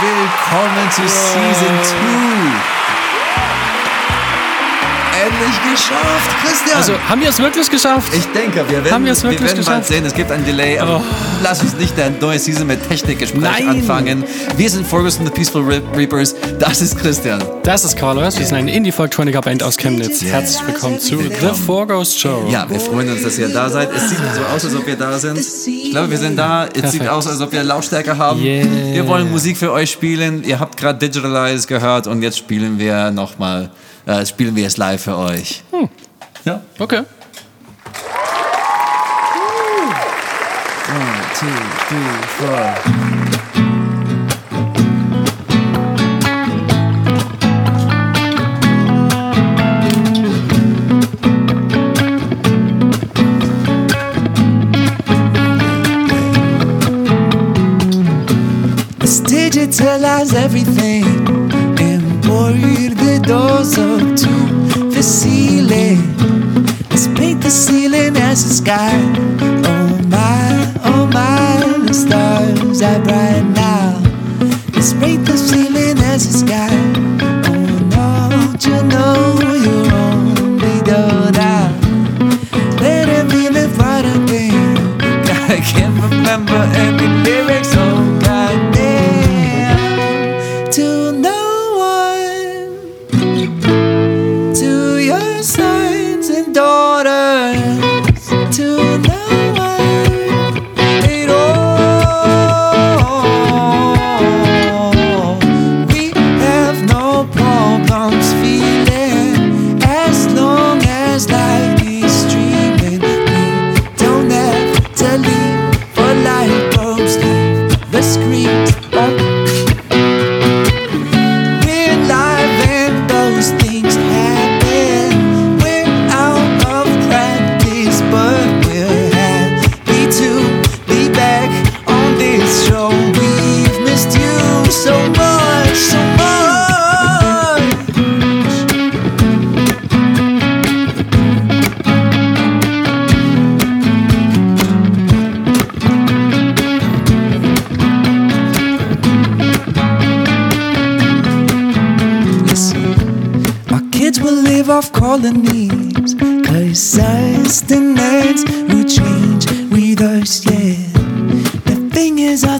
willkommen zu Season 2 endlich geschafft, Christian. Also haben wir es wirklich geschafft? Ich denke, wir werden, haben wir es wirklich wir werden geschafft? bald sehen. Es gibt ein Delay, aber oh. lass uns nicht ein neues Season mit Technikgespräch anfangen. Wir sind Ferguson The Peaceful Reapers. Das ist Christian. Das ist Carlos. Wir sind eine Indie-Folk-Troniker Band aus Chemnitz. Yeah. Herzlich willkommen zu The Four Ghost Show. Ja, wir freuen uns, dass ihr da seid. Es sieht so aus, als ob wir da sind. Ich glaube, wir sind da. Es Perfekt. sieht aus, als ob wir Lautstärke haben. Yeah. Wir wollen Musik für euch spielen. Ihr habt gerade Digitalize gehört und jetzt spielen wir nochmal äh, spielen wir es live für euch. Hm. Ja. Okay. One, two, three, four. digitalize everything and the doors up to the ceiling. Let's paint the ceiling as the sky. Oh my, oh my, the stars are bright now. Let's paint the ceiling as the sky.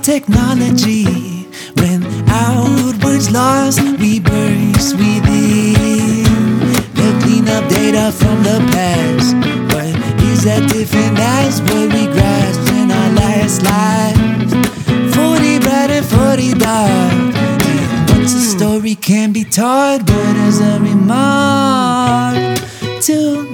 Technology, when outwards lost, we burst within. They'll clean up data from the past. But is that different as what we grasped in our last lives? 40 bright and 40 dark story can be taught, but as a remark to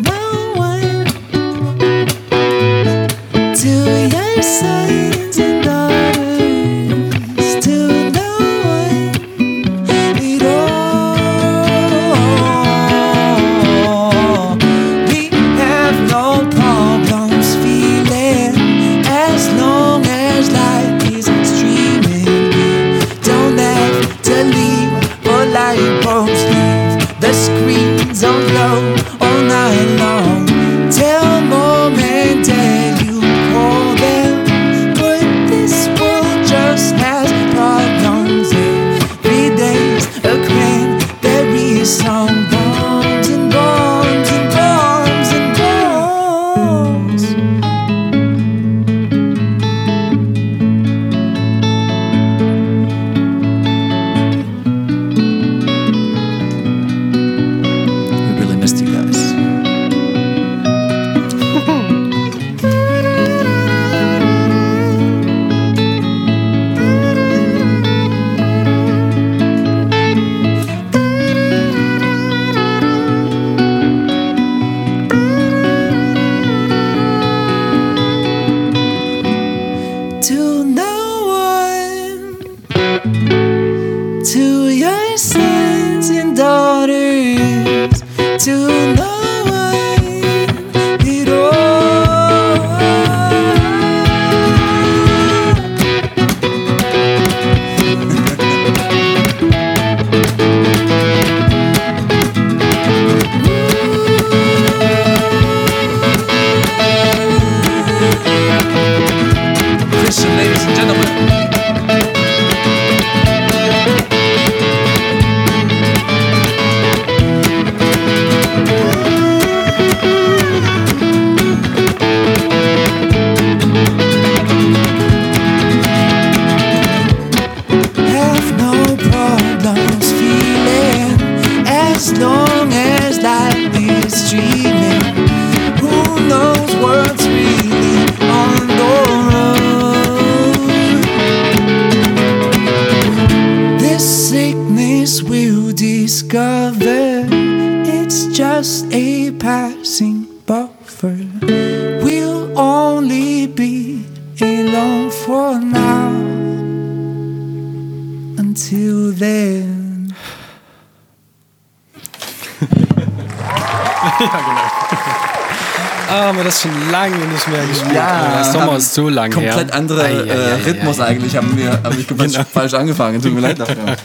haben so lang her. Komplett andere Ei, ei, äh, ei, ei, Rhythmus ei. eigentlich haben wir, habe ich komplett Genau. falsch angefangen. Tut mir leid dafür.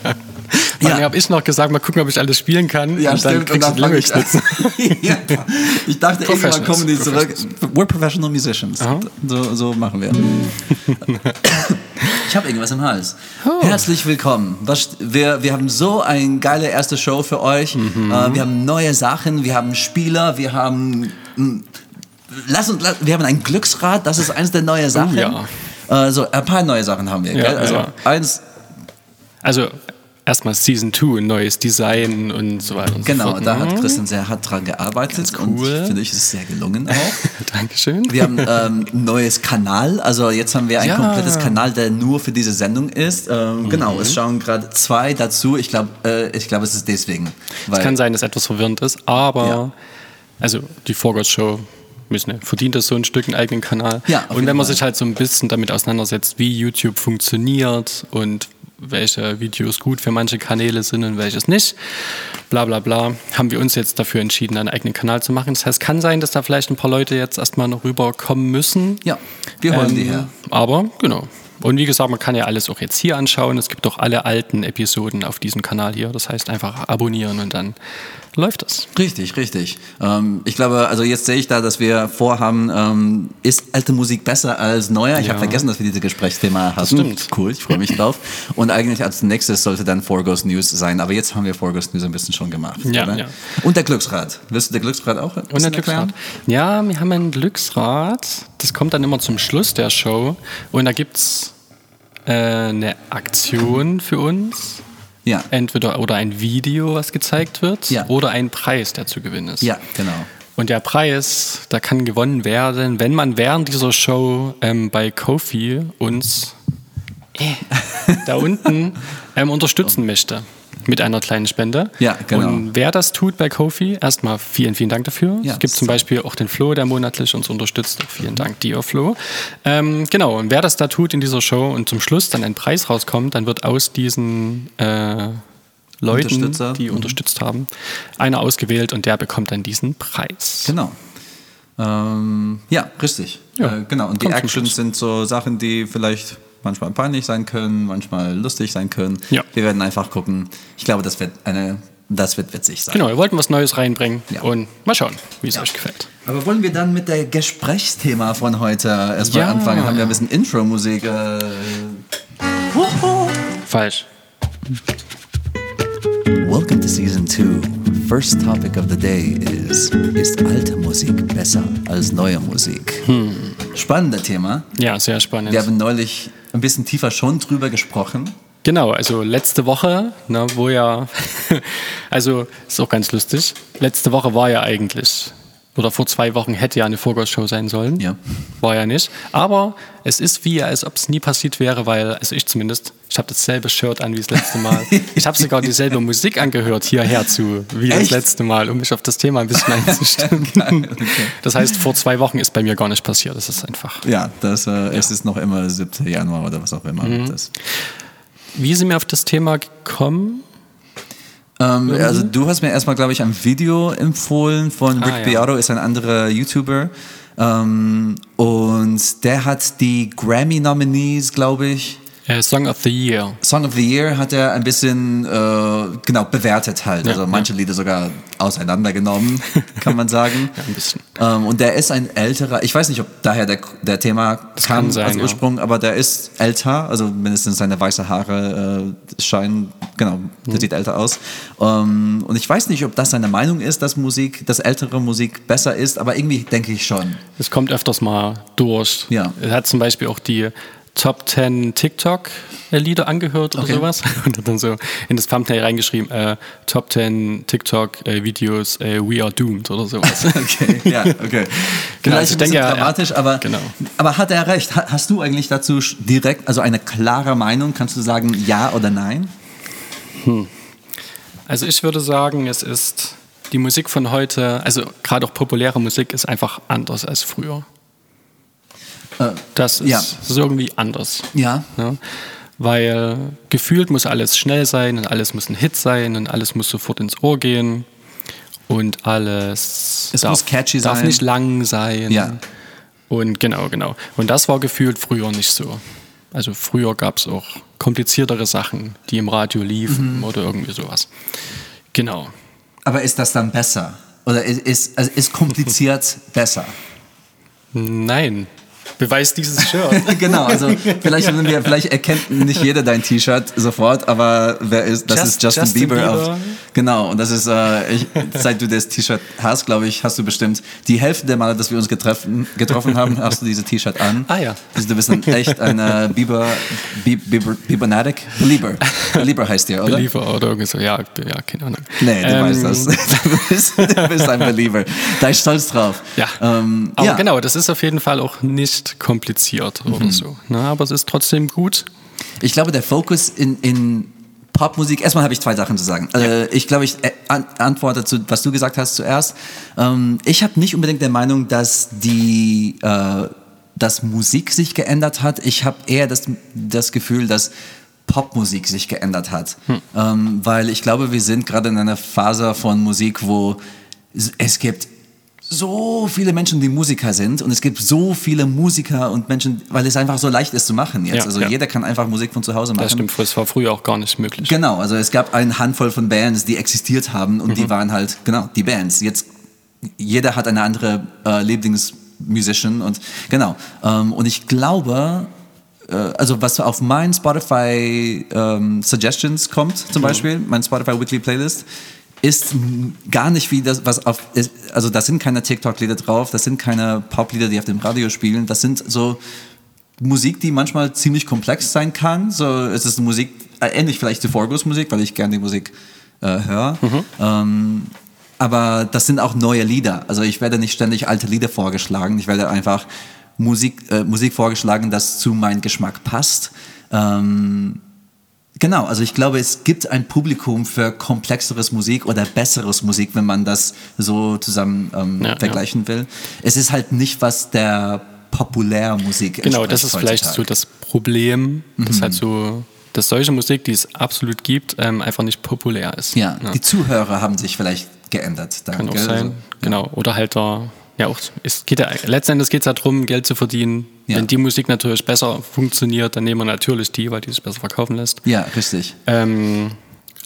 Ja. habe ich noch gesagt, mal gucken, ob ich alles spielen kann. Ja, und dann stimmt. kriegst du fang Lyrics ich ja. Ich dachte, irgendwann kommen die zurück. We're professional musicians. Aha. So, so machen wir. Ich habe irgendwas im Hals. Oh. Herzlich willkommen. Was, wir, wir haben so eine geile erste Show für euch. Mhm. Äh, wir haben neue Sachen, wir haben Spieler, wir haben. Lass uns, wir haben ein Glücksrad, das ist eines der neuen Sachen. Oh ja. Äh, so, ein paar neue Sachen haben wir. Ja? Also ja. eins, Also erstmal Season 2, neues Design und so weiter und genau, so fort. da hat Christian sehr hart dran gearbeitet und cool. finde ich, es ist sehr gelungen auch. Dankeschön. Wir haben ähm, ein neues Kanal, also jetzt haben wir ein Ja. komplettes Kanal, der nur für diese Sendung ist. Ähm, Genau, Mhm. es schauen gerade zwei dazu. Ich glaube, äh, ich glaube, es ist deswegen. Es kann sein, dass etwas verwirrend ist, aber Ja. also die Vorgott Show müssen, verdient das so ein Stück einen eigenen Kanal. Ja, und wenn man Fall. sich halt so ein bisschen damit auseinandersetzt, wie YouTube funktioniert und welche Videos gut für manche Kanäle sind und welches nicht, bla bla bla, haben wir uns jetzt dafür entschieden, einen eigenen Kanal zu machen. Das heißt, kann sein, dass da vielleicht ein paar Leute jetzt erstmal noch rüberkommen müssen. ja, wir holen Ähm, die her. Aber genau. Und wie gesagt, man kann ja alles auch jetzt hier anschauen. Es gibt auch alle alten Episoden auf diesem Kanal hier. Das heißt, einfach abonnieren und dann läuft das. Richtig, richtig. Ähm, ich glaube, also jetzt sehe ich da, dass wir vorhaben, ähm, ist alte Musik besser als neuer? Ich Ja. habe vergessen, dass wir dieses Gesprächsthema hatten. stimmt. Cool, ich freue mich drauf. Und eigentlich als nächstes sollte dann Forgos News sein. Aber jetzt haben wir Forgos News ein bisschen schon gemacht. Ja, ja. Und der Glücksrad. Willst du der Glücksrad auch Und ein Glücksrad. Ja, wir haben ein Glücksrad. Das kommt dann immer zum Schluss der Show. Und da gibt es äh, eine Aktion für uns. Ja. Entweder oder ein Video, was gezeigt wird, Ja. oder ein Preis, der zu gewinnen ist. Ja, genau. Und der Preis, da kann gewonnen werden, wenn man während dieser Show ähm, bei Kofi uns äh, da unten ähm, unterstützen möchte. Mit einer kleinen Spende. Ja, genau. Und wer das tut bei Kofi, erstmal vielen, vielen Dank dafür. Ja, es gibt zum. Beispiel auch den Flo, der monatlich uns unterstützt. Auch vielen Dank dir, Flo. Ähm, genau, und wer das da tut in dieser Show und zum Schluss dann ein Preis rauskommt, dann wird aus diesen äh, Leuten, die Mhm. unterstützt haben, einer ausgewählt und der bekommt dann diesen Preis. Genau. Ähm, ja, richtig. Ja, Äh, genau. Und die Actions sind so Sachen, die vielleicht manchmal peinlich sein können, manchmal lustig sein können. Ja. Wir werden einfach gucken. Ich glaube, das wird eine, das wird witzig sein. Genau, wir wollten was Neues reinbringen Ja. und mal schauen, wie es euch gefällt. Aber wollen wir dann mit der Gesprächsthema von heute erstmal Ja. anfangen? Haben wir ein bisschen Intro-Musik? Äh, Falsch. Welcome to Season 2. First topic of the day is, ist alte Musik besser als neue Musik? Spannendes Thema. Ja, sehr spannend. Wir haben neulich ein bisschen tiefer schon drüber gesprochen. Genau, also letzte Woche, ne, wo ja, also ist auch ganz lustig. Letzte Woche war ja eigentlich, oder vor zwei Wochen hätte ja eine Vorgausshow sein sollen. Ja. War ja nicht. Aber es ist wie, als ob es nie passiert wäre, weil, also ich zumindest, ich habe dasselbe Shirt an wie das letzte Mal. Ich habe sogar dieselbe Musik angehört hierher zu, wie Echt? das letzte Mal, um mich auf das Thema ein bisschen einzustimmen. Das heißt, vor zwei Wochen ist bei mir gar nicht passiert. Das ist einfach. Ja, das, äh, es ist noch immer 7. Januar oder was auch immer. Mhm. Wie sind wir auf das Thema gekommen? Ähm, also du hast mir erstmal, glaube ich, ein Video empfohlen von Ah, Rick ja. Beato, ist ein anderer YouTuber. Ähm, und der hat die Grammy-Nominees, glaube ich, Äh, Song of the Year. Song of the Year hat er ein bisschen äh, genau bewertet halt. Ja, also manche Lieder sogar auseinandergenommen, kann man sagen. Ja, ein bisschen. Ähm, und der ist ein älterer, ich weiß nicht, ob daher der, der Thema kam kann sein, als ja. Ursprung, aber der ist älter, also mindestens seine weiße Haare äh, scheinen, genau, der Mhm. sieht älter aus. Ähm, und ich weiß nicht, ob das seine Meinung ist, dass Musik, dass ältere Musik besser ist, aber irgendwie denke ich schon. Es kommt öfters mal durch. Ja. Er hat zum Beispiel auch die Top 10 TikTok-Lieder angehört oder Okay. sowas und hat dann so in das Thumbnail reingeschrieben, äh, Top 10 TikTok-Videos, äh, We Are Doomed oder sowas. Okay, ja, okay. Genau, Vielleicht also ich denke, ja, dramatisch, aber, genau. aber hat er recht? Ha- Hast du eigentlich dazu direkt, also eine klare Meinung? Kannst du sagen ja oder nein? Also ich würde sagen, es ist die Musik von heute, also gerade auch populäre Musik ist einfach anders als früher. Äh, Das ist, ja. ist irgendwie anders. Ja. Ne? Weil gefühlt muss alles schnell sein und alles muss ein Hit sein und alles muss sofort ins Ohr gehen und alles Es darf, muss catchy darf sein. nicht lang sein. Ja. Und genau, genau. Und das war gefühlt früher nicht so. Also früher gab es auch kompliziertere Sachen, die im Radio liefen Mhm. oder irgendwie sowas. Genau. Aber ist das dann besser? Oder ist, ist, also ist kompliziert besser? Nein. Beweis dieses Shirt. genau, also vielleicht, wir, vielleicht erkennt nicht jeder dein T-Shirt sofort, aber wer ist, das Just- ist Justin, Justin Bieber. Auf, Bieber. genau, und das ist, äh, ich, seit du das T-Shirt hast, glaube ich, hast du bestimmt die Hälfte der Male, dass wir uns getreffen, getroffen haben, hast du dieses T-Shirt an. Ah, ja. Also du bist ein, echt ein äh, Bieber, Bieber, Bieber, Biebernatic? Belieber. Belieber heißt der, oder? Believer oder irgendwie so. Ja, ja, keine Ahnung. Nee, du Ähm, weißt das. Du bist, du bist ein Believer. Da ist stolz drauf. Ja. Ähm, aber ja. Genau, das ist auf jeden Fall auch nicht kompliziert oder so. Ne? Aber es ist trotzdem gut. Ich glaube, der Fokus in, in Popmusik, erstmal habe ich zwei Sachen zu sagen. Äh, ich glaube, ich äh, an, antworte zu, was du gesagt hast zuerst. Ähm, ich habe nicht unbedingt der Meinung, dass die, äh, dass Musik sich geändert hat. Ich habe eher das, das Gefühl, dass Popmusik sich geändert hat. Ähm, weil ich glaube, wir sind gerade in einer Phase von Musik, wo es gibt so viele Menschen, die Musiker sind und es gibt so viele Musiker und Menschen, weil es einfach so leicht ist zu machen jetzt. Ja, also ja. jeder kann einfach Musik von zu Hause machen. Das stimmt, das war früher auch gar nicht möglich. Genau, also es gab eine Handvoll von Bands, die existiert haben und die waren halt, genau, die Bands. Jetzt, jeder hat eine andere äh, Lieblingsmusician und genau. Ähm, und ich glaube, äh, also was auf mein Spotify ähm, Suggestions kommt, zum Beispiel, mein Spotify Weekly Playlist, ist gar nicht wie das, was auf, ist, also da sind keine TikTok-Lieder drauf, das sind keine Pop-Lieder, die auf dem Radio spielen, das sind so Musik, die manchmal ziemlich komplex sein kann. So, es ist Musik, äh, ähnlich vielleicht zu Forgos Musik, weil ich gerne die Musik äh, höre. Ähm, aber das sind auch neue Lieder. Also ich werde nicht ständig alte Lieder vorgeschlagen. Ich werde einfach Musik, äh, Musik vorgeschlagen, das zu meinem Geschmack passt. Ähm, Genau, also ich glaube, es gibt ein Publikum für komplexeres Musik oder besseres Musik, wenn man das so zusammen ähm, Ja, vergleichen will. Es ist halt nicht, was der Populärmusik Genau, das ist vielleicht so heutzutage. das Problem, Mhm. dass halt so, dass solche Musik, die es absolut gibt, ähm, einfach nicht populär ist. Ja, die Zuhörer haben sich vielleicht geändert. Dann, Kann auch gell? sein. Also, Genau. Oder halt da, ja auch, es geht ja, letzten Endes geht es ja darum, Geld zu verdienen. Ja. Wenn die Musik natürlich besser funktioniert, dann nehmen wir natürlich die, weil die sich besser verkaufen lässt. ja, richtig. Ähm,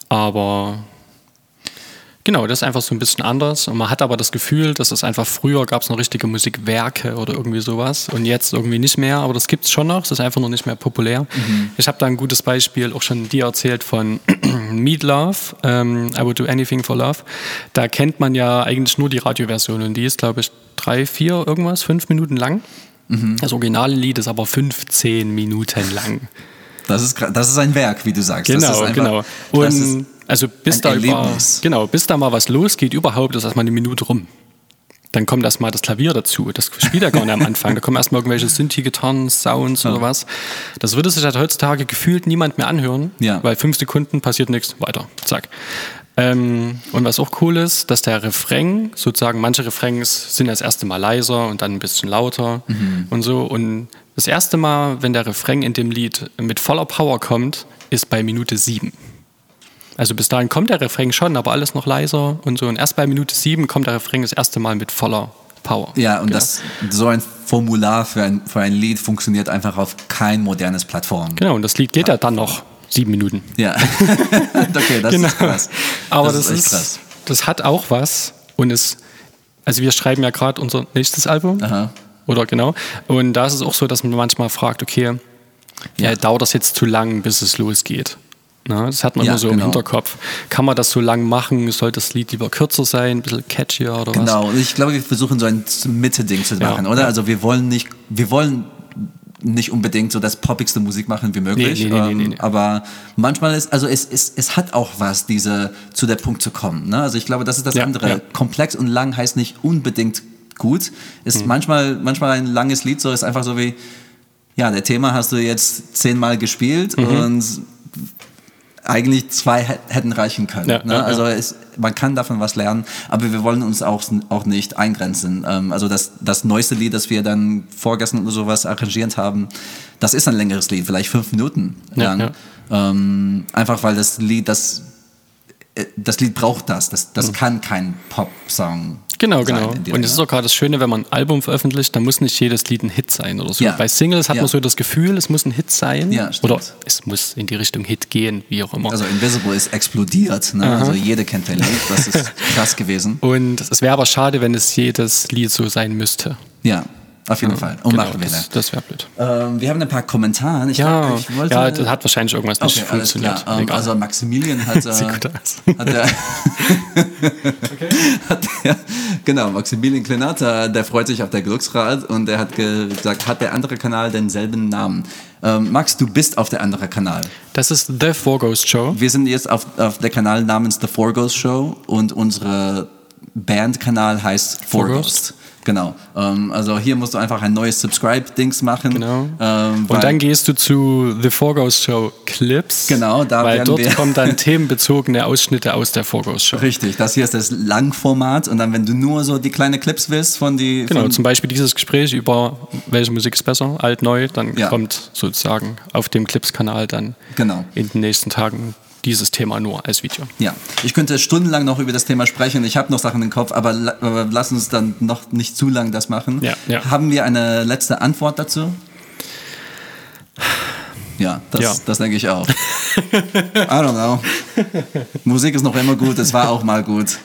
aber genau, das ist einfach so ein bisschen anders. Und man hat aber das Gefühl, dass es einfach früher gab es noch richtige Musikwerke oder irgendwie sowas und jetzt irgendwie nicht mehr. Aber das gibt es schon noch. Es ist einfach noch nicht mehr populär. Ich habe da ein gutes Beispiel auch schon dir erzählt von Meat Love, ähm, I Would Do Anything for Love. Da kennt man ja eigentlich nur die Radioversion und die ist, glaube ich, drei, vier, irgendwas, fünf Minuten lang. Das originale Lied ist aber 15 Minuten lang. Das ist, das ist ein Werk, wie du sagst. das ist Genau, einfach, genau. das ist, Und also bis da über, genau, bis da mal was losgeht, überhaupt ist erstmal eine Minute rum. Dann kommt erstmal das Klavier dazu. Das spielt ja gar nicht am Anfang. Da kommen erstmal irgendwelche Synthi-Gitarren, Sounds oder was. Das würde sich halt heutzutage gefühlt niemand mehr anhören, Ja. weil fünf Sekunden passiert nichts, weiter, zack. Ähm, und was auch cool ist, dass der Refrain, sozusagen manche Refrains sind das erste Mal leiser und dann ein bisschen lauter Mhm. und so. Und das erste Mal, wenn der Refrain in dem Lied mit voller Power kommt, ist bei Minute sieben. Also bis dahin kommt der Refrain schon, aber alles noch leiser und so. Und erst bei Minute sieben kommt der Refrain das erste Mal mit voller Power. ja, und Genau. das, so ein Formular für ein, für ein Lied funktioniert einfach auf kein modernes Plattform. Genau, und das Lied geht ja dann noch sieben Minuten. Ja, okay, das genau. ist krass. Aber das, das, ist krass. das hat auch was. Und es, also wir schreiben ja gerade unser nächstes Album. Aha. Oder genau. Und da ist es auch so, dass man manchmal fragt, okay, Ja. ja. dauert das jetzt zu lang, bis es losgeht? Na, das hat man Ja, immer so genau. im Hinterkopf. Kann man das so lang machen? Sollte das Lied lieber kürzer sein, ein bisschen catchier oder was? Genau, ich glaube, wir versuchen so ein Mitte-Ding zu Ja, machen, oder? ja. Also wir wollen nicht, wir wollen nicht unbedingt so das poppigste Musik machen wie möglich. Nee, nee, nee, ähm. Aber manchmal ist, also es, es, es hat auch was, diese zu der Punkt zu kommen. Ne? Also ich glaube, das ist das Ja, andere. ja. Komplex und lang heißt nicht unbedingt gut. Ist Mhm. manchmal, manchmal ein langes Lied so ist einfach so wie, ja, der Thema hast du jetzt zehnmal gespielt Mhm. und eigentlich zwei hä- hätten reichen können. Ja, ne? ja. Also es, man kann davon was lernen, aber wir wollen uns auch, auch nicht eingrenzen. Ähm, also das, das neueste Lied, das wir dann vorgestern oder sowas arrangiert haben, das ist ein längeres Lied, vielleicht fünf Minuten lang. Ähm, einfach weil das Lied, das, das Lied braucht das. Das, das kann kein Pop-Song Genau, sein genau. Und es ist auch gerade das Schöne, wenn man ein Album veröffentlicht, dann muss nicht jedes Lied ein Hit sein oder so. Ja. Bei Singles hat Ja. man so das Gefühl, es muss ein Hit sein. Ja, oder es muss in die Richtung Hit gehen, wie auch immer. Also Invisible ist explodiert. Ne? Also jeder kennt den Lied. Das ist krass gewesen. und es wäre aber schade, wenn es jedes Lied so sein müsste. Ja, auf jeden Fall. Und Genau, machen wir das, das wäre blöd. Ähm, wir haben ein paar Kommentare. Ich, Ja, ich wollte, ja, das hat wahrscheinlich irgendwas nicht okay, alles funktioniert. klar. Ähm, also Maximilian hat, äh, Sieht gut aus. hat der, hat der, genau, Maximilian Klenat, der freut sich auf der Glücksrad und er hat gesagt, hat der andere Kanal denselben Namen? Ähm, Max, du bist auf der andere Kanal. Das ist The Four Ghost Show. Wir sind jetzt auf, auf der Kanal namens The Four Ghost Show und unsere Bandkanal heißt Four, Four Ghost. Ghost. Genau. Ähm, also hier musst du einfach ein neues Subscribe-Dings machen. Genau. Ähm, Und dann gehst du zu The Ghost Show Clips. Genau, da Weil dort kommen dann themenbezogene Ausschnitte aus der Ghost Show. Richtig, das hier ist das Langformat und dann, wenn du nur so die kleine Clips willst von die. Genau, von, zum Beispiel dieses Gespräch über welche Musik ist besser, alt, neu, dann Ja. kommt sozusagen auf dem Clips-Kanal dann Genau. in den nächsten Tagen dieses Thema nur als Video. Ja, ich könnte stundenlang noch über das Thema sprechen. Ich habe noch Sachen im Kopf, aber, la- lass uns dann noch nicht zu lang das machen. Ja, ja. Haben wir eine letzte Antwort dazu? Ja, das, Ja. das denke ich auch. I don't know. Musik ist noch immer gut, es war auch mal gut.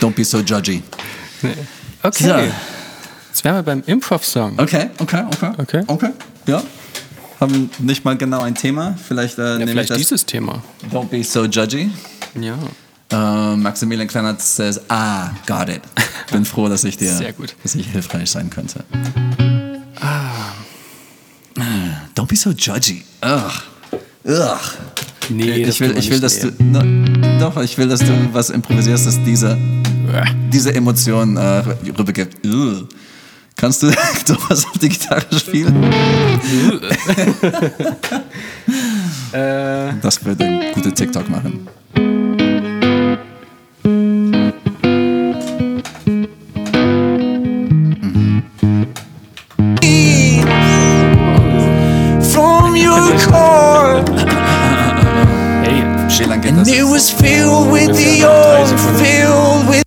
Don't be so judgy. Okay. So. Jetzt wären wir beim Improv-Song. Okay, okay, okay. Okay. Okay, ja. Haben nicht mal genau ein Thema. Vielleicht, äh, Ja, nehme ich vielleicht dieses Thema. Don't be so judgy. Ja. Äh, Maximilian Kleinert says, ah, got it. Bin froh, dass ich dir, dass ich hilfreich sein könnte. Ah. Don't be so judgy. Ugh. Ugh. Nee, das ich will, ich will, dass du, no, doch, ich will, dass du was improvisierst, das diese, diese Emotion äh, rübergibt. Ugh. Kannst du sowas auf die Gitarre spielen? Äh, Das würde ein guter TikTok machen.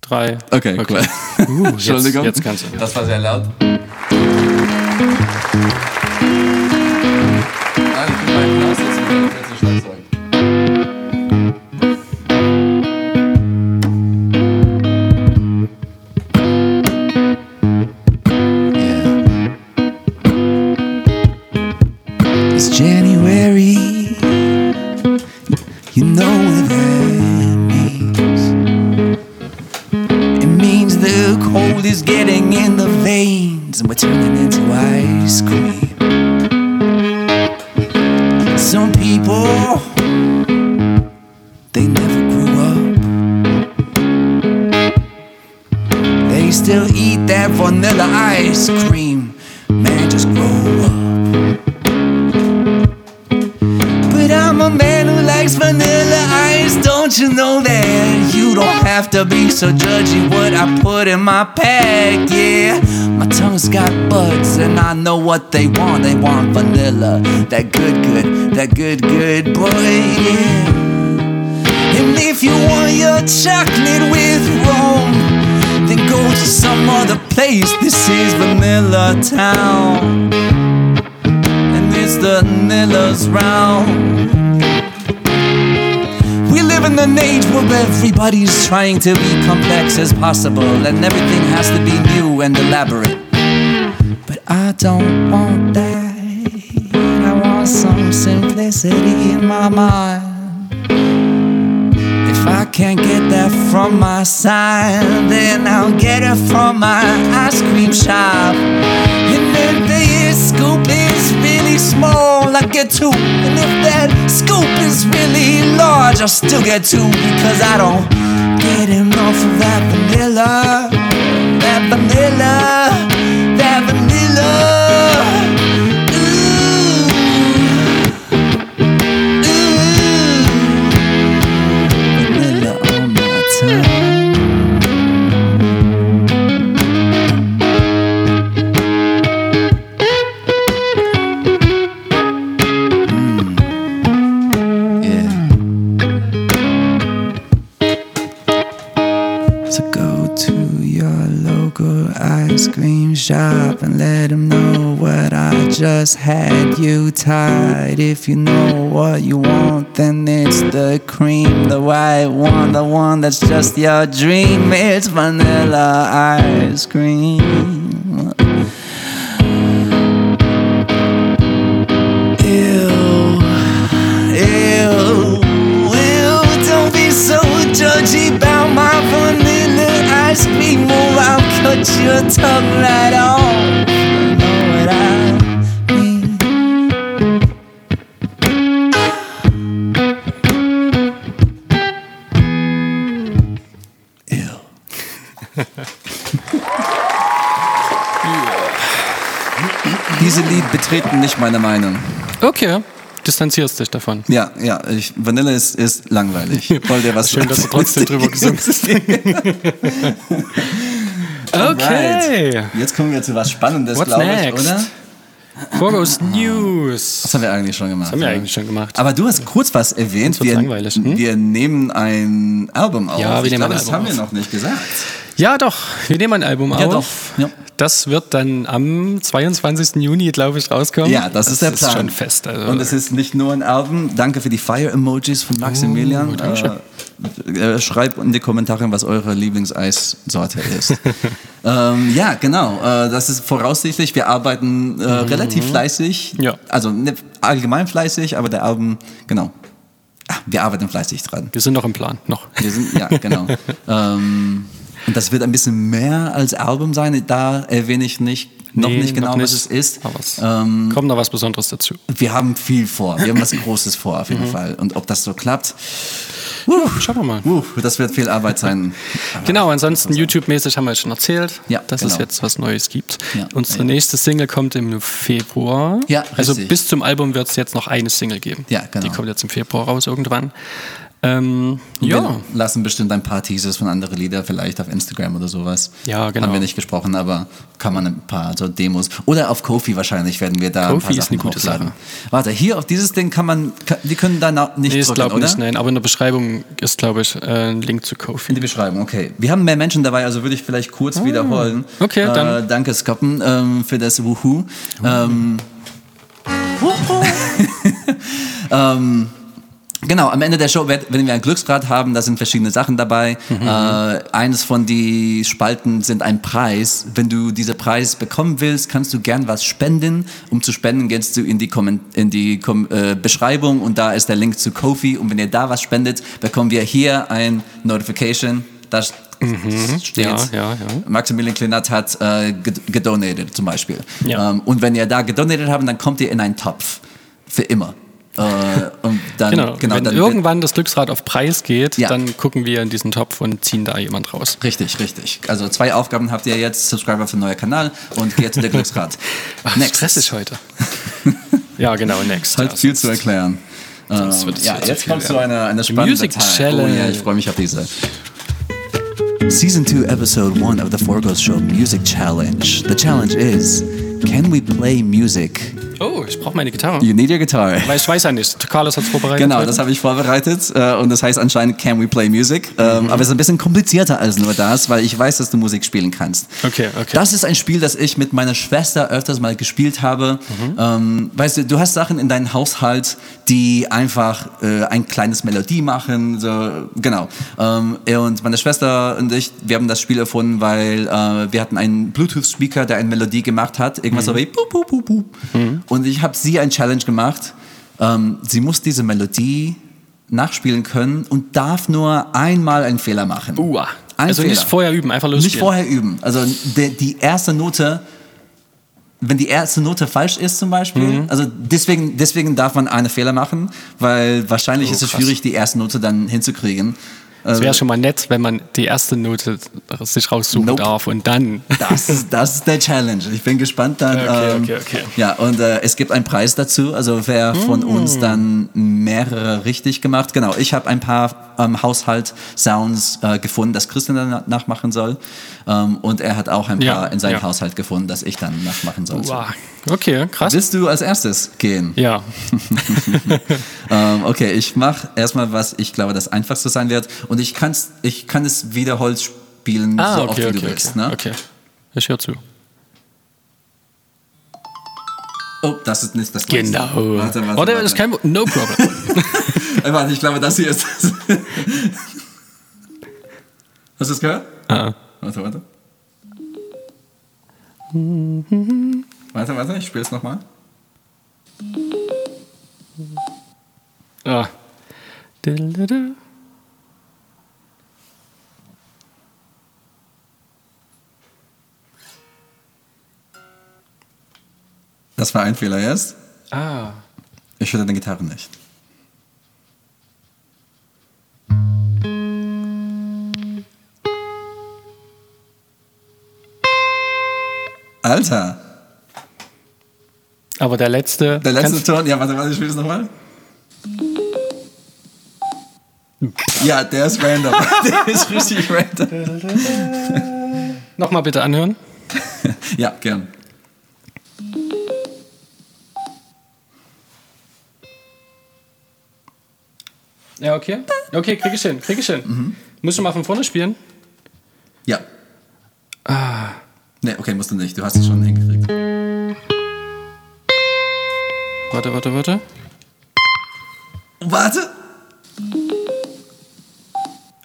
drei. Okay, cool. Uh, jetzt, Entschuldigung. jetzt kannst du. Das war sehr laut. It's January. You know what that means. It means the cold is getting in the veins and we're turning so judgy what I put in my pack. Yeah, my tongue's got buds and I know what they want. They want vanilla, that good, good, that good, good boy. Yeah. And if you want your chocolate with rum, then go to some other place. This is Vanilla Town and it's the Nilla's round. Live in an age where everybody's trying to be complex as possible, and everything has to be new and elaborate. But I don't want that. I want some simplicity in my mind. If I can't get that from my side, then I'll get it from my ice cream shop. Get two. And if that scoop is really large, I'll still get two because I don't get enough of that vanilla. That vanilla. Shop and let him know what I just had you tied. If you know what you want, then it's the cream, the white one, the one that's just your dream. It's vanilla ice cream. Your tongue right off. You know what I mean? Ew. Diese Lied betreten nicht meine Meinung. Okay, distanzierst dich davon. Ja, ja, ich, Vanille ist, ist langweilig. Wollt ihr was Schön, dass du trotzdem drüber gesungen hast. Okay. Jetzt kommen wir zu was Spannendes, glaube ich, oder? Burgos News. Das haben wir eigentlich schon gemacht. haben wir eigentlich schon gemacht. Aber du hast kurz was erwähnt. Wir, hm? wir nehmen ein Album auf. Ja, wir ich nehmen glaube, ein das Album haben wir auf. noch nicht gesagt. Ja, doch. Wir nehmen ein Album Ja, auf. doch. Ja. Das wird dann am 22. Juni, glaube ich, rauskommen. Ja, das, ist der Plan. Das ist schon fest. Also. Und es ist nicht nur ein Album. Danke für die Fire-Emojis von Maximilian. Oh, äh, äh, schreibt in die Kommentare, was eure Lieblingseissorte ist. ähm, ja, genau. Äh, das ist voraussichtlich. Wir arbeiten äh, relativ fleißig. Ja. Also nicht allgemein fleißig, aber der Album, genau. Ah, Wir arbeiten fleißig dran. wir sind noch im Plan. Noch. Wir sind, ja, genau. ähm, und das wird ein bisschen mehr als Album sein. Da erwähne ich nicht, noch Nee, nicht genau, noch was nicht. es ist. Es Ähm, kommt noch was Besonderes dazu. wir haben viel vor. Wir haben was Großes vor, auf jeden Mhm. Fall. Und ob das so klappt, Schauen wir mal. uh, das wird viel Arbeit sein. Genau, ansonsten YouTube-mäßig haben wir schon erzählt, Ja, dass es genau. jetzt was Neues gibt. Ja, Unsere ja. nächste Single kommt im Februar. Ja, Also bis zum Album wird es jetzt noch eine Single geben. Ja, genau. Die kommt jetzt im Februar raus irgendwann. Ähm, Wir ja, lassen bestimmt ein paar Teasers von anderen Lieder vielleicht auf Instagram oder sowas. Ja, genau. Haben wir nicht gesprochen, aber kann man ein paar so Demos. Oder auf Kofi wahrscheinlich werden wir da ein Ko-fi paar ist Sachen eine gute hochladen. Sache. Warte, hier auf dieses Ding kann man, die können da nicht nee, ich drücken, glaube oder? nicht, nein. Aber in der Beschreibung ist, glaube ich, äh, ein Link zu In Kofi. die Beschreibung, okay. Wir haben mehr Menschen dabei, also würde ich vielleicht kurz wiederholen. Ah, okay, äh, dann- Danke, Skoppen, ähm, für das Wuhu. Ähm, ähm, genau, am Ende der Show werden wir ein Glücksrad haben, da sind verschiedene Sachen dabei. Äh, eines von die Spalten sind ein Preis. Wenn du diesen Preis bekommen willst, kannst du gern was spenden. Um zu spenden, gehst du in die, Komment in die Kom äh, Beschreibung und da ist der Link zu Kofi. Und wenn ihr da was spendet, bekommen wir hier ein Notification. Da steht, Ja, ja, ja. Maximilian Klinat hat äh, ged- gedonated zum Beispiel. Ja. Ähm, und wenn ihr da gedonated habt, dann kommt ihr in einen Topf. Für immer. Äh, und dann, Genau, genau, wenn dann irgendwann das Glücksrad auf Preis geht, Ja. dann gucken wir in diesen Topf und ziehen da jemand raus. Richtig, richtig. Also zwei Aufgaben habt ihr jetzt. Subscriber für den neuen Kanal und geht zu der Glücksrad. Ach, Next. stressig heute. ja, genau, next. Halt ja, viel zu erklären. Ähm, ja, jetzt kommt zu einer, einer spannenden Music Teil. Challenge. Oh ja, ich freue mich auf diese. Season 2, Episode 1 of the Four Ghost Show Music Challenge. The challenge is, can we play music? Oh, ich brauche meine Gitarre. You need your guitar. Weil ich weiß ja nicht. Carlos hat es vorbereitet. Genau, heute. das habe ich vorbereitet äh, und das heißt anscheinend Can We Play Music. Ähm, Mhm. Aber es ist ein bisschen komplizierter als nur das, weil ich weiß, dass du Musik spielen kannst. Okay, okay. Das ist ein Spiel, das ich mit meiner Schwester öfters mal gespielt habe. Mhm. Ähm, weißt du, du hast Sachen in deinem Haushalt, die einfach äh, ein kleines Melodie machen. So, genau. Ähm, und meine Schwester und ich, wir haben das Spiel erfunden, weil äh, wir hatten einen Bluetooth-Speaker, der eine Melodie gemacht hat. Irgendwas Mhm. so wie pup, pup, pup, pup. Und ich habe sie ein Challenge gemacht. Ähm, sie muss diese Melodie nachspielen können und darf nur einmal einen Fehler machen. Uah. Ein Also Fehler. nicht vorher üben, einfach losspielen. Nicht vorher üben. Also die, die erste Note, wenn die erste Note falsch ist zum Beispiel, Mhm. also deswegen, deswegen darf man einen Fehler machen, weil wahrscheinlich Oh, ist es krass. schwierig, die erste Note dann hinzukriegen. Es wäre schon mal nett, wenn man die erste Note sich raussuchen Nope. darf und dann. Das ist, das ist der Challenge. Ich bin gespannt dann. Okay, ähm, okay, okay. Ja, und äh, es gibt einen Preis dazu. Also wer von Mm. uns dann mehrere richtig gemacht. Genau, ich habe ein paar ähm, Haushalt-Sounds äh, gefunden, das Christian dann nachmachen soll. Ähm, und er hat auch ein paar Ja, in seinem ja. Haushalt gefunden, das ich dann nachmachen soll. Uah. Okay, krass. Willst du als erstes gehen? Ja. Ähm, okay, ich mache erstmal was, ich glaube, das einfachste sein wird. Und ich, kann's, ich kann es wiederholt spielen, Ah, so oft okay, wie okay, du willst. okay. Ne? okay. Ich höre zu. Oh, das ist nicht das Gleiche. Genau. Warte, warte, Oder warte. ist kein No problem. Warte, ich glaube, das hier ist das. Hast du es gehört? ah. Warte, warte. Warte, warte, ich spiele es nochmal. ah. Das war ein Fehler jetzt. Ah. Ich höre deine Gitarre nicht. Alter, Aber der letzte. der letzte Ton. Ja, warte, warte, ich spiele es nochmal. Ja, der ist random. Der ist richtig random. Nochmal bitte anhören. Ja, gern. Ja, okay. Okay, krieg ich hin, krieg ich hin. Mhm. Muss ich mal von vorne spielen? Ja. Nee, okay, musst du nicht. Du hast es schon hingekriegt. Warte, warte, warte. Warte.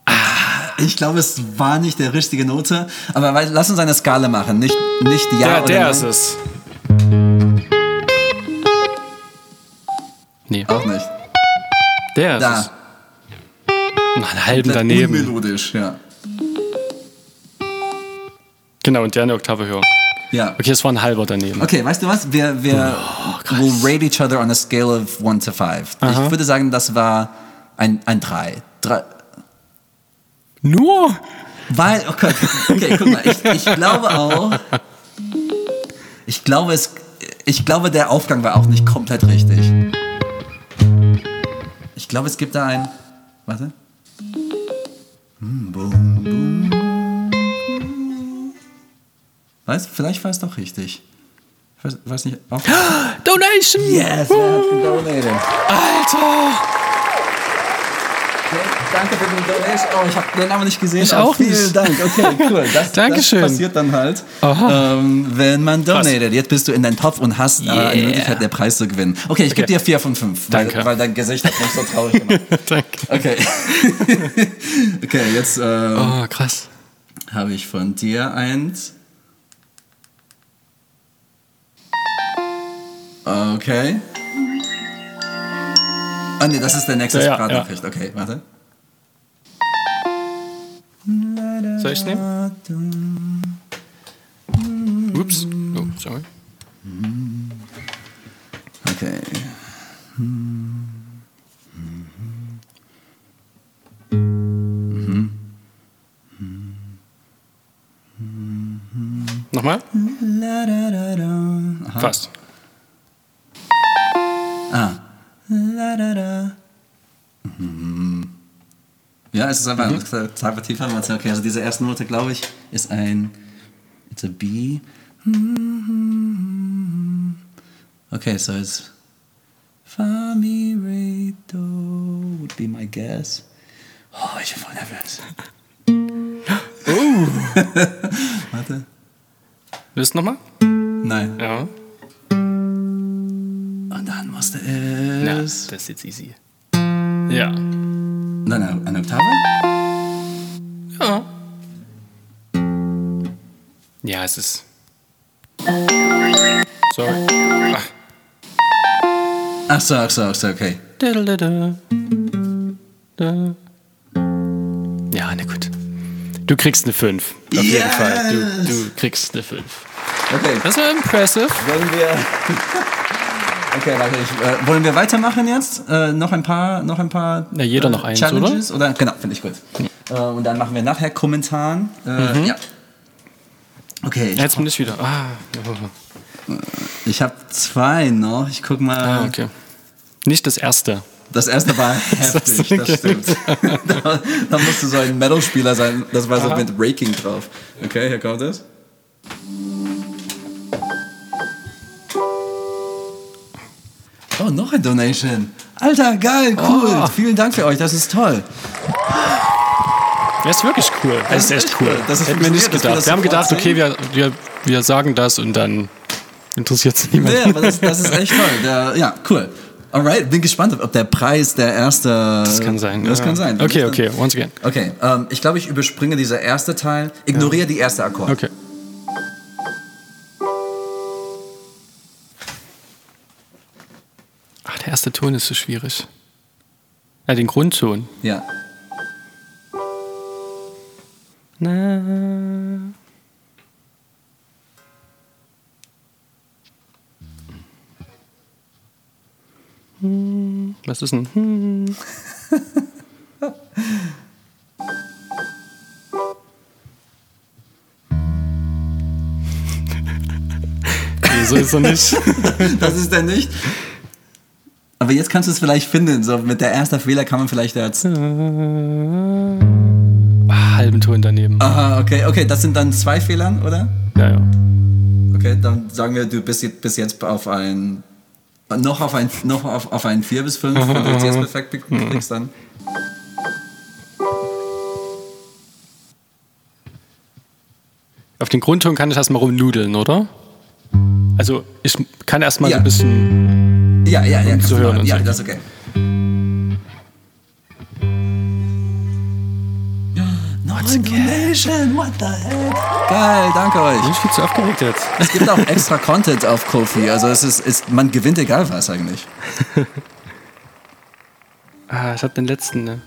Ah, Ich glaube, es war nicht der richtige Note. Aber lass uns eine Skala machen. Nicht, nicht ja der oder der nein. ist es. Nee, Auch nicht. der ist Da. es. Noch einen halben daneben. Unmelodisch, ja. Genau, und der eine Oktave höher. Ja. Okay, es war ein halber daneben. Okay, weißt du was? Wir, wir Oh, will rate each other on a scale of 1 to 5. Ich würde sagen, das war ein, ein 3. Drei. Nur? Weil, oh Gott, okay, guck mal, ich, ich glaube auch, ich glaube, es, ich glaube, der Aufgang war auch nicht komplett richtig. Ich glaube, es gibt da ein, warte. Hm, boom, boom. Weißt, vielleicht war es doch richtig. Ich weiß, weiß nicht. Auf Donation! yes, wer hat gedonated? Alter! Danke für den Donation. Oh, ich habe den Namen nicht gesehen. Ich auch vielen nicht. Dank. Okay, cool. Das, Dankeschön. das passiert dann halt, ähm, wenn man donated. Jetzt bist du in deinen Topf und hast äh, eine Yeah. Möglichkeit, den Preis zu gewinnen. Okay, ich gebe Okay. dir vier von fünf, weil, Danke. weil dein Gesicht hat mich so traurig gemacht. Danke. Okay. okay, jetzt ähm, Oh, krass. habe ich von dir eins. Okay. Ah, nee, das ist der nächste Ja, ja, Sprachnachricht. Okay, warte. Soll ich nehmen? Ups. Oh, sorry. Okay. Nochmal? Aha. Fast. Ah. La, da, da. Mhm. Ja, es ist einfach Mhm. eine Oktave tiefer. Warte, Okay, also diese erste Note, glaube ich, ist ein. It's a B. Okay, so it's. Fa, mi, re, do would be my guess. Oh, ich bin voll nervös. Oh! Warte. Willst du nochmal? Nein. Ja. Dann musste es. Ja, das ist jetzt easy. Ja. Nein, eine, eine Oktave? Ja. Ja, es ist. Sorry. Ach. Ach so, ach so, ach so, okay. Ja, na gut. Du kriegst eine 5. Auf jeden Yes! Fall. Du, du kriegst eine 5. Okay. Das war impressive. Wollen wir. Okay, warte, ich, äh, wollen wir weitermachen jetzt? Äh, noch ein paar, noch ein paar Na, jeder äh, noch eins, Challenges, oder? Genau, finde ich gut. Äh, und dann machen wir nachher Kommentaren. Äh, Ja. Okay, Jetzt bin ich wieder. Ah, ich habe zwei noch. Ich guck mal. ah, okay. Nicht das erste. Das erste war heftig, das stimmt. da, da musste so ein Metal-Spieler sein. Das war so Aha. mit Raking drauf. Okay, hier kommt es. Oh, noch ein Donation. Alter, geil, cool. Oh. Vielen Dank für euch, das ist toll. Das ist wirklich cool. Das ist echt cool. Das ist Hätten wir nicht wir gedacht. das Wir haben gedacht, okay, wir, wir, wir sagen das und dann Interessiert es niemand. Ja, aber das, das ist echt toll. Der, ja, cool. Alright, bin gespannt, ob der Preis der erste. Das kann sein. Das ja. kann sein. Okay, okay, once again. Okay, ähm, ich glaube, ich überspringe dieser erste Teil. Ignoriere die erste Akkord. Okay. Der erste Ton ist so schwierig. Ja, den Grundton. Ja. Na. Hm, Was ist denn? Hm. nee, so ist er nicht. Das ist er nicht. Aber jetzt kannst du es vielleicht finden. So mit der ersten Fehler kann man vielleicht jetzt. Ah, halben Ton daneben. Aha, okay, okay, das sind dann zwei Fehlern, oder? Ja, ja. Okay, dann sagen wir, du bist jetzt, bis jetzt auf ein. Noch auf ein, noch auf, auf ein 4 bis 5, wenn du es jetzt perfekt kriegst, dann. Auf den Grundton kann ich erstmal rumnudeln, oder? Also ich kann erstmal Ja. ein bisschen. Ja, ja, ja, zu hören Ja, das ist okay. Notification, what the heck? Geil, danke Bin euch. ich viel zu aufgeregt jetzt? Es gibt auch extra Content auf Kofi, also es ist, ist man gewinnt egal was eigentlich. Ah, ich hab den letzten, ne?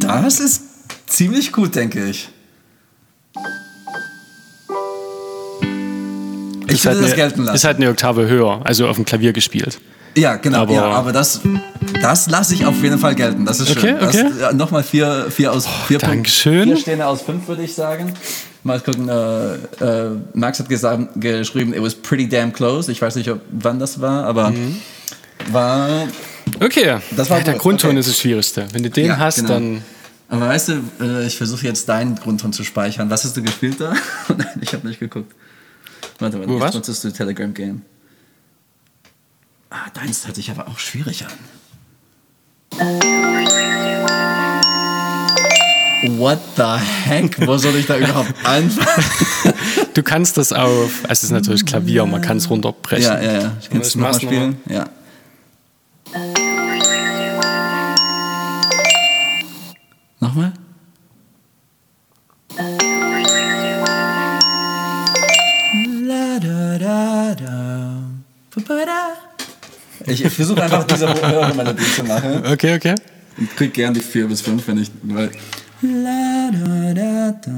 Das ist ziemlich gut, denke ich. Ich Ist halt würde das eine- gelten lassen. Ist halt eine Oktave höher, also auf dem Klavier gespielt. Ja, genau. Aber- ja, aber das, das lasse ich auf jeden Fall gelten. Das ist schön. Okay, okay. Ja, Nochmal vier, vier aus vier Punkten. Dankeschön. Vier Sterne aus fünf, würde ich sagen. Mal gucken, äh, äh, Max hat gesagt, geschrieben, it was pretty damn close. Ich weiß nicht, ob, wann das war, aber Mhm. war. Okay, Das war ja, der Grundton okay. ist das Schwierigste. Wenn du den Ja, hast, genau. dann. Aber weißt du, äh, ich versuche jetzt deinen Grundton zu speichern. Was hast du gespielt da? Nein, ich habe nicht geguckt. Warte, warte, Wo, jetzt was? nutzt du Telegram Game. Ah, deins hört sich aber auch schwierig an. What the heck? Wo soll ich da überhaupt anfangen? Du kannst das auf. Es ist natürlich Klavier, man kann es runterbrechen. ja, ja, ja. Ich kann es nochmal spielen. Ja. Ich, ich versuche einfach diese höhere Melodie zu machen. Okay, okay. Ich krieg gern die 4 bis 5, wenn ich. Weil La, da, da, da.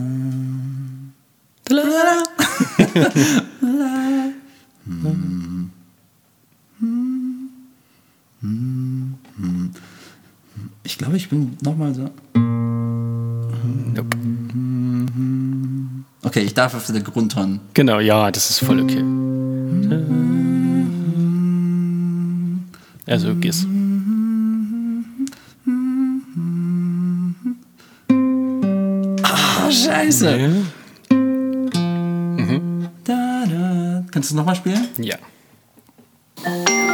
Ich glaube, ich bin nochmal so. Okay, ich darf auf den Grundton. Genau, ja, das ist voll okay. Also, Giss. Ah, scheiße. Ja. Da, da. Kannst du es nochmal spielen? ja. Da.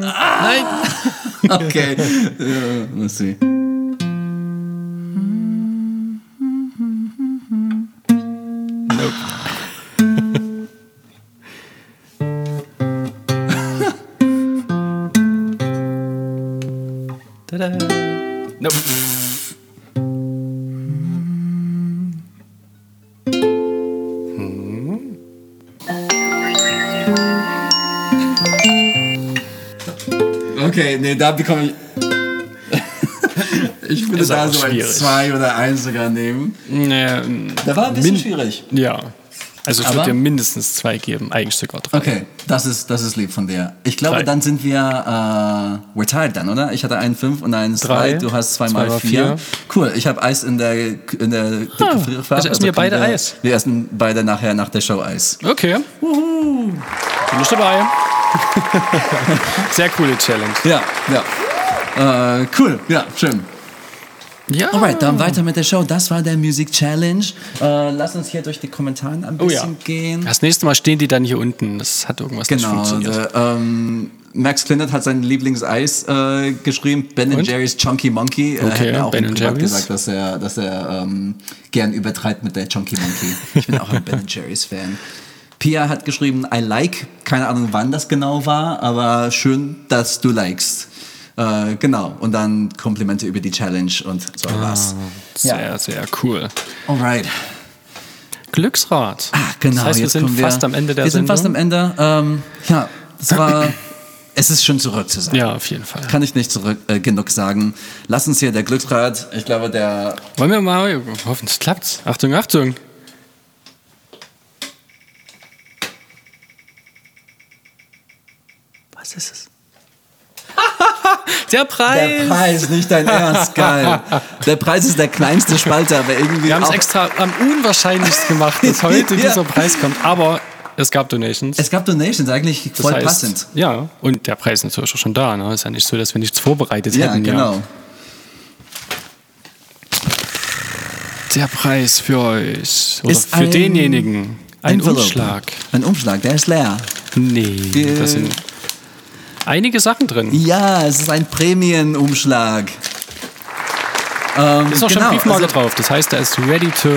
Nein! Okay. uh, let's see. Tada. Nope. Okay, nee, da bekomme ich. ich würde da so ein schwierig. 2 oder 1 sogar nehmen. Nee, Der war ein bisschen schwierig. ja. Also ich würde dir mindestens zwei geben, eigentlich sogar drei. Okay, das ist, das ist lieb von dir. Ich glaube, Drei. dann sind wir äh, we're tied dann, oder? Ich hatte einen 5 und einen 2. Drei. Du hast zweimal Zweimal 4. vier. Cool, ich habe Eis in der, in der Gefrierfach. also essen wir können beide Eis. Wir essen beide nachher nach der Show Eis. Okay. Bin ich dabei. Sehr coole Challenge. Ja, ja. Äh, cool, ja, schön. Ja. Alright, dann weiter mit der Show. Das war der Music Challenge. Äh, lass uns hier durch die Kommentare ein Oh ja. bisschen gehen. Das nächste Mal stehen die dann hier unten. Das hat irgendwas nicht Genau. funktioniert. Der, ähm, Max Klindert hat sein Lieblingseis äh, geschrieben, Ben Und? Jerry's Chunky Monkey. Er Okay, hat mir auch Ben Jerry's. gesagt, dass er, dass er ähm, gern übertreibt mit der Chunky Monkey. Ich bin auch ein Ben Jerry's Fan. Pia hat geschrieben, I like. Keine Ahnung, wann das genau war, aber schön, dass du likest. Äh, genau. Und dann Komplimente über die Challenge und so was. Sehr, sehr cool. Alright. Glücksrad. Ah, genau. Das heißt, wir jetzt sind kommen fast am Ende der Wir sind Sendung. fast am Ende. Ähm, ja, das war. es ist schon zurück zu sein. Ja, auf jeden Fall. Kann ich nicht zurück äh, genug sagen. Lass uns hier der Glücksrad. Ich glaube, der. Wollen wir mal, hoffentlich klappt's. Achtung, Achtung. Was ist es? Der Preis. Der Preis, nicht dein Ernst, geil. Der Preis ist der kleinste Spalter, aber irgendwie. Wir haben es extra am unwahrscheinlichsten gemacht, dass heute Ja. dieser Preis kommt. Aber es gab Donations. Es gab Donations, eigentlich Das voll heißt, passend. Ja, und der Preis ist natürlich auch schon da. Ne? Ist ja nicht so, dass wir nichts vorbereitet Ja, hätten. genau. Der Preis für euch. Oder Ist für denjenigen. Ein Envelope. Umschlag. Ein Umschlag, der ist leer. Nee, Wir- da sind einige Sachen drin. Ja, es ist ein Prämienumschlag. Ähm, Ist auch schon genau, Briefmarke also- drauf. Das heißt, er ist ready to.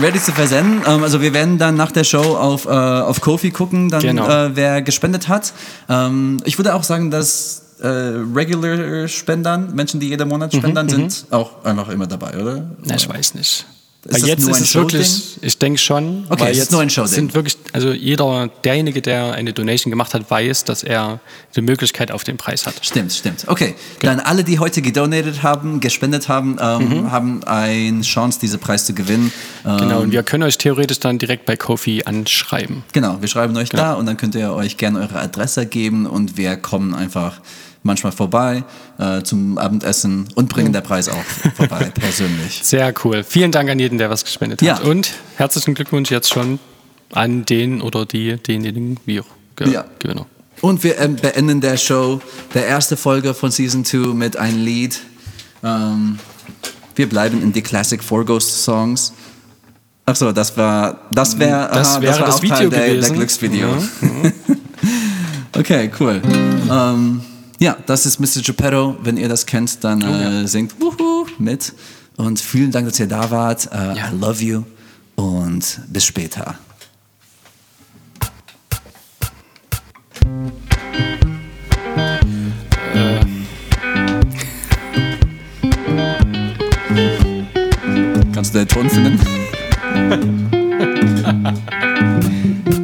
ready zu versenden. Ähm, also wir werden dann nach der Show auf, äh, auf Kofi gucken, dann Genau. äh, wer gespendet hat. Ähm, ich würde auch sagen, dass äh, Regular Spendern, Menschen, die jeden Monat spendern, sind auch einfach immer dabei, oder? Na, ich weiß nicht. Ist Weil jetzt nur ist es wirklich, ich denke schon, Okay, weil es ist jetzt nur ein Showding. sind wirklich, also jeder, derjenige, der eine Donation gemacht hat, weiß, dass er die Möglichkeit auf den Preis hat. Stimmt, stimmt. Okay, dann alle, die heute gedonatet haben, gespendet haben, ähm, haben eine Chance, diesen Preis zu gewinnen. Ähm, Genau, und wir können euch theoretisch dann direkt bei Kofi anschreiben. Genau, wir schreiben euch Genau. da und dann könnt ihr euch gerne eure Adresse geben und wir kommen einfach manchmal vorbei äh, zum Abendessen und bringen der Preis auch vorbei, persönlich. Sehr cool. Vielen Dank an jeden, der was gespendet Ja. hat. Und herzlichen Glückwunsch jetzt schon an den oder die, denjenigen, wie auch Ge Ja. Gewinner. Und wir ähm, beenden der Show, der erste Folge von Season 2 mit einem Lied. Ähm, wir bleiben in die Classic Four Ghost Songs. Achso, das war, das wäre, Das aha, wäre war das Video Teil der, der gewesen. Glücksvideo. Ja. Okay, cool. Ähm, ja, das ist Mr. Geppetto. Wenn ihr das kennt, dann äh, singt Wuhu mit. Und vielen Dank, dass ihr da wart. Äh, Ja. I love you und bis später. Kannst du den Ton finden?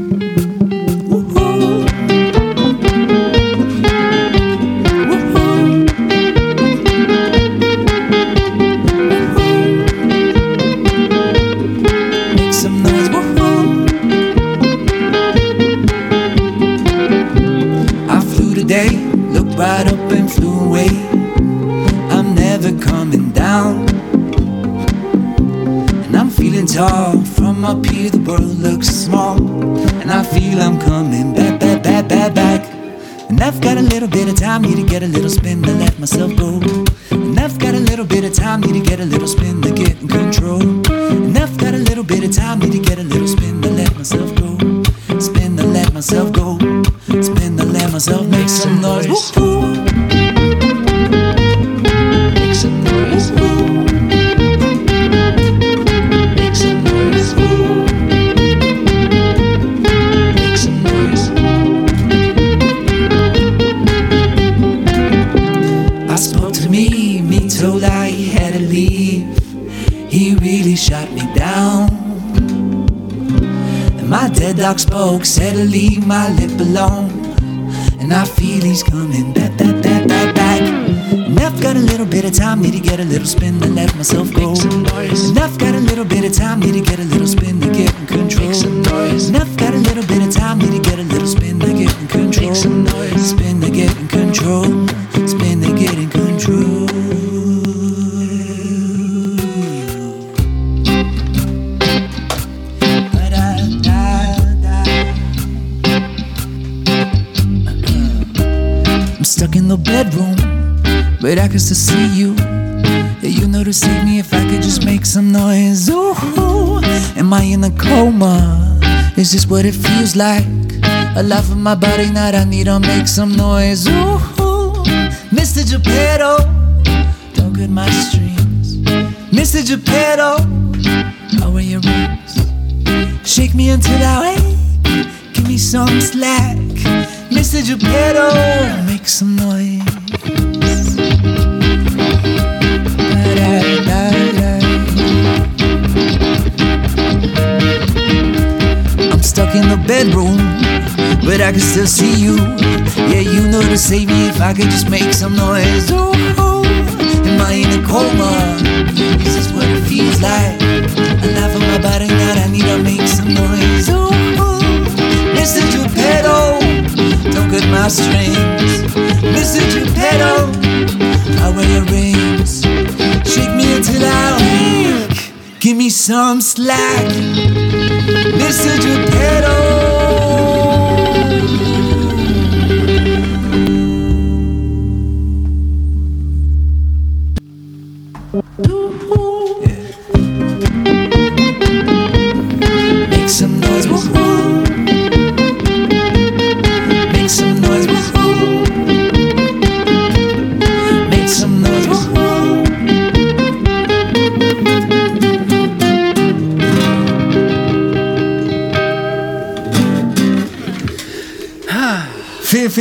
of time, need to get a little spin to let myself go. And I've got a little bit of time, need to get a little spin what it feels like? In my body, now I need to make some noise. Ooh, Mr. Geppetto, don't cut my strings. Mr. Geppetto, are your rings? Shake me until I wake. Give me some slack. Mr. Geppetto, make some noise. Bedroom, but I can still see you. Yeah, you know to save me if I could just make some noise. Ooh, am I in a coma? Is this what it feels like? Alive in my body now, I need to make some noise. Ooh, Mr. Geppetto, don't cut my strings. Mr. Geppetto, I wear your rings. Give me some slack, Mr. Geppetto.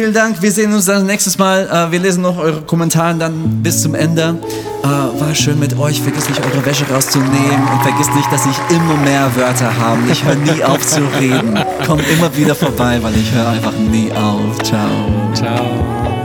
Vielen, Dank. Wir sehen uns dann nächstes Mal. Äh, Wir lesen noch eure Kommentare dann bis zum Ende. Äh, War schön mit euch. Vergesst nicht, eure Wäsche rauszunehmen. Und vergesst nicht, dass ich immer mehr Wörter habe. Ich höre nie auf zu reden. Kommt immer wieder vorbei, weil ich höre einfach nie auf. Ciao. Ciao.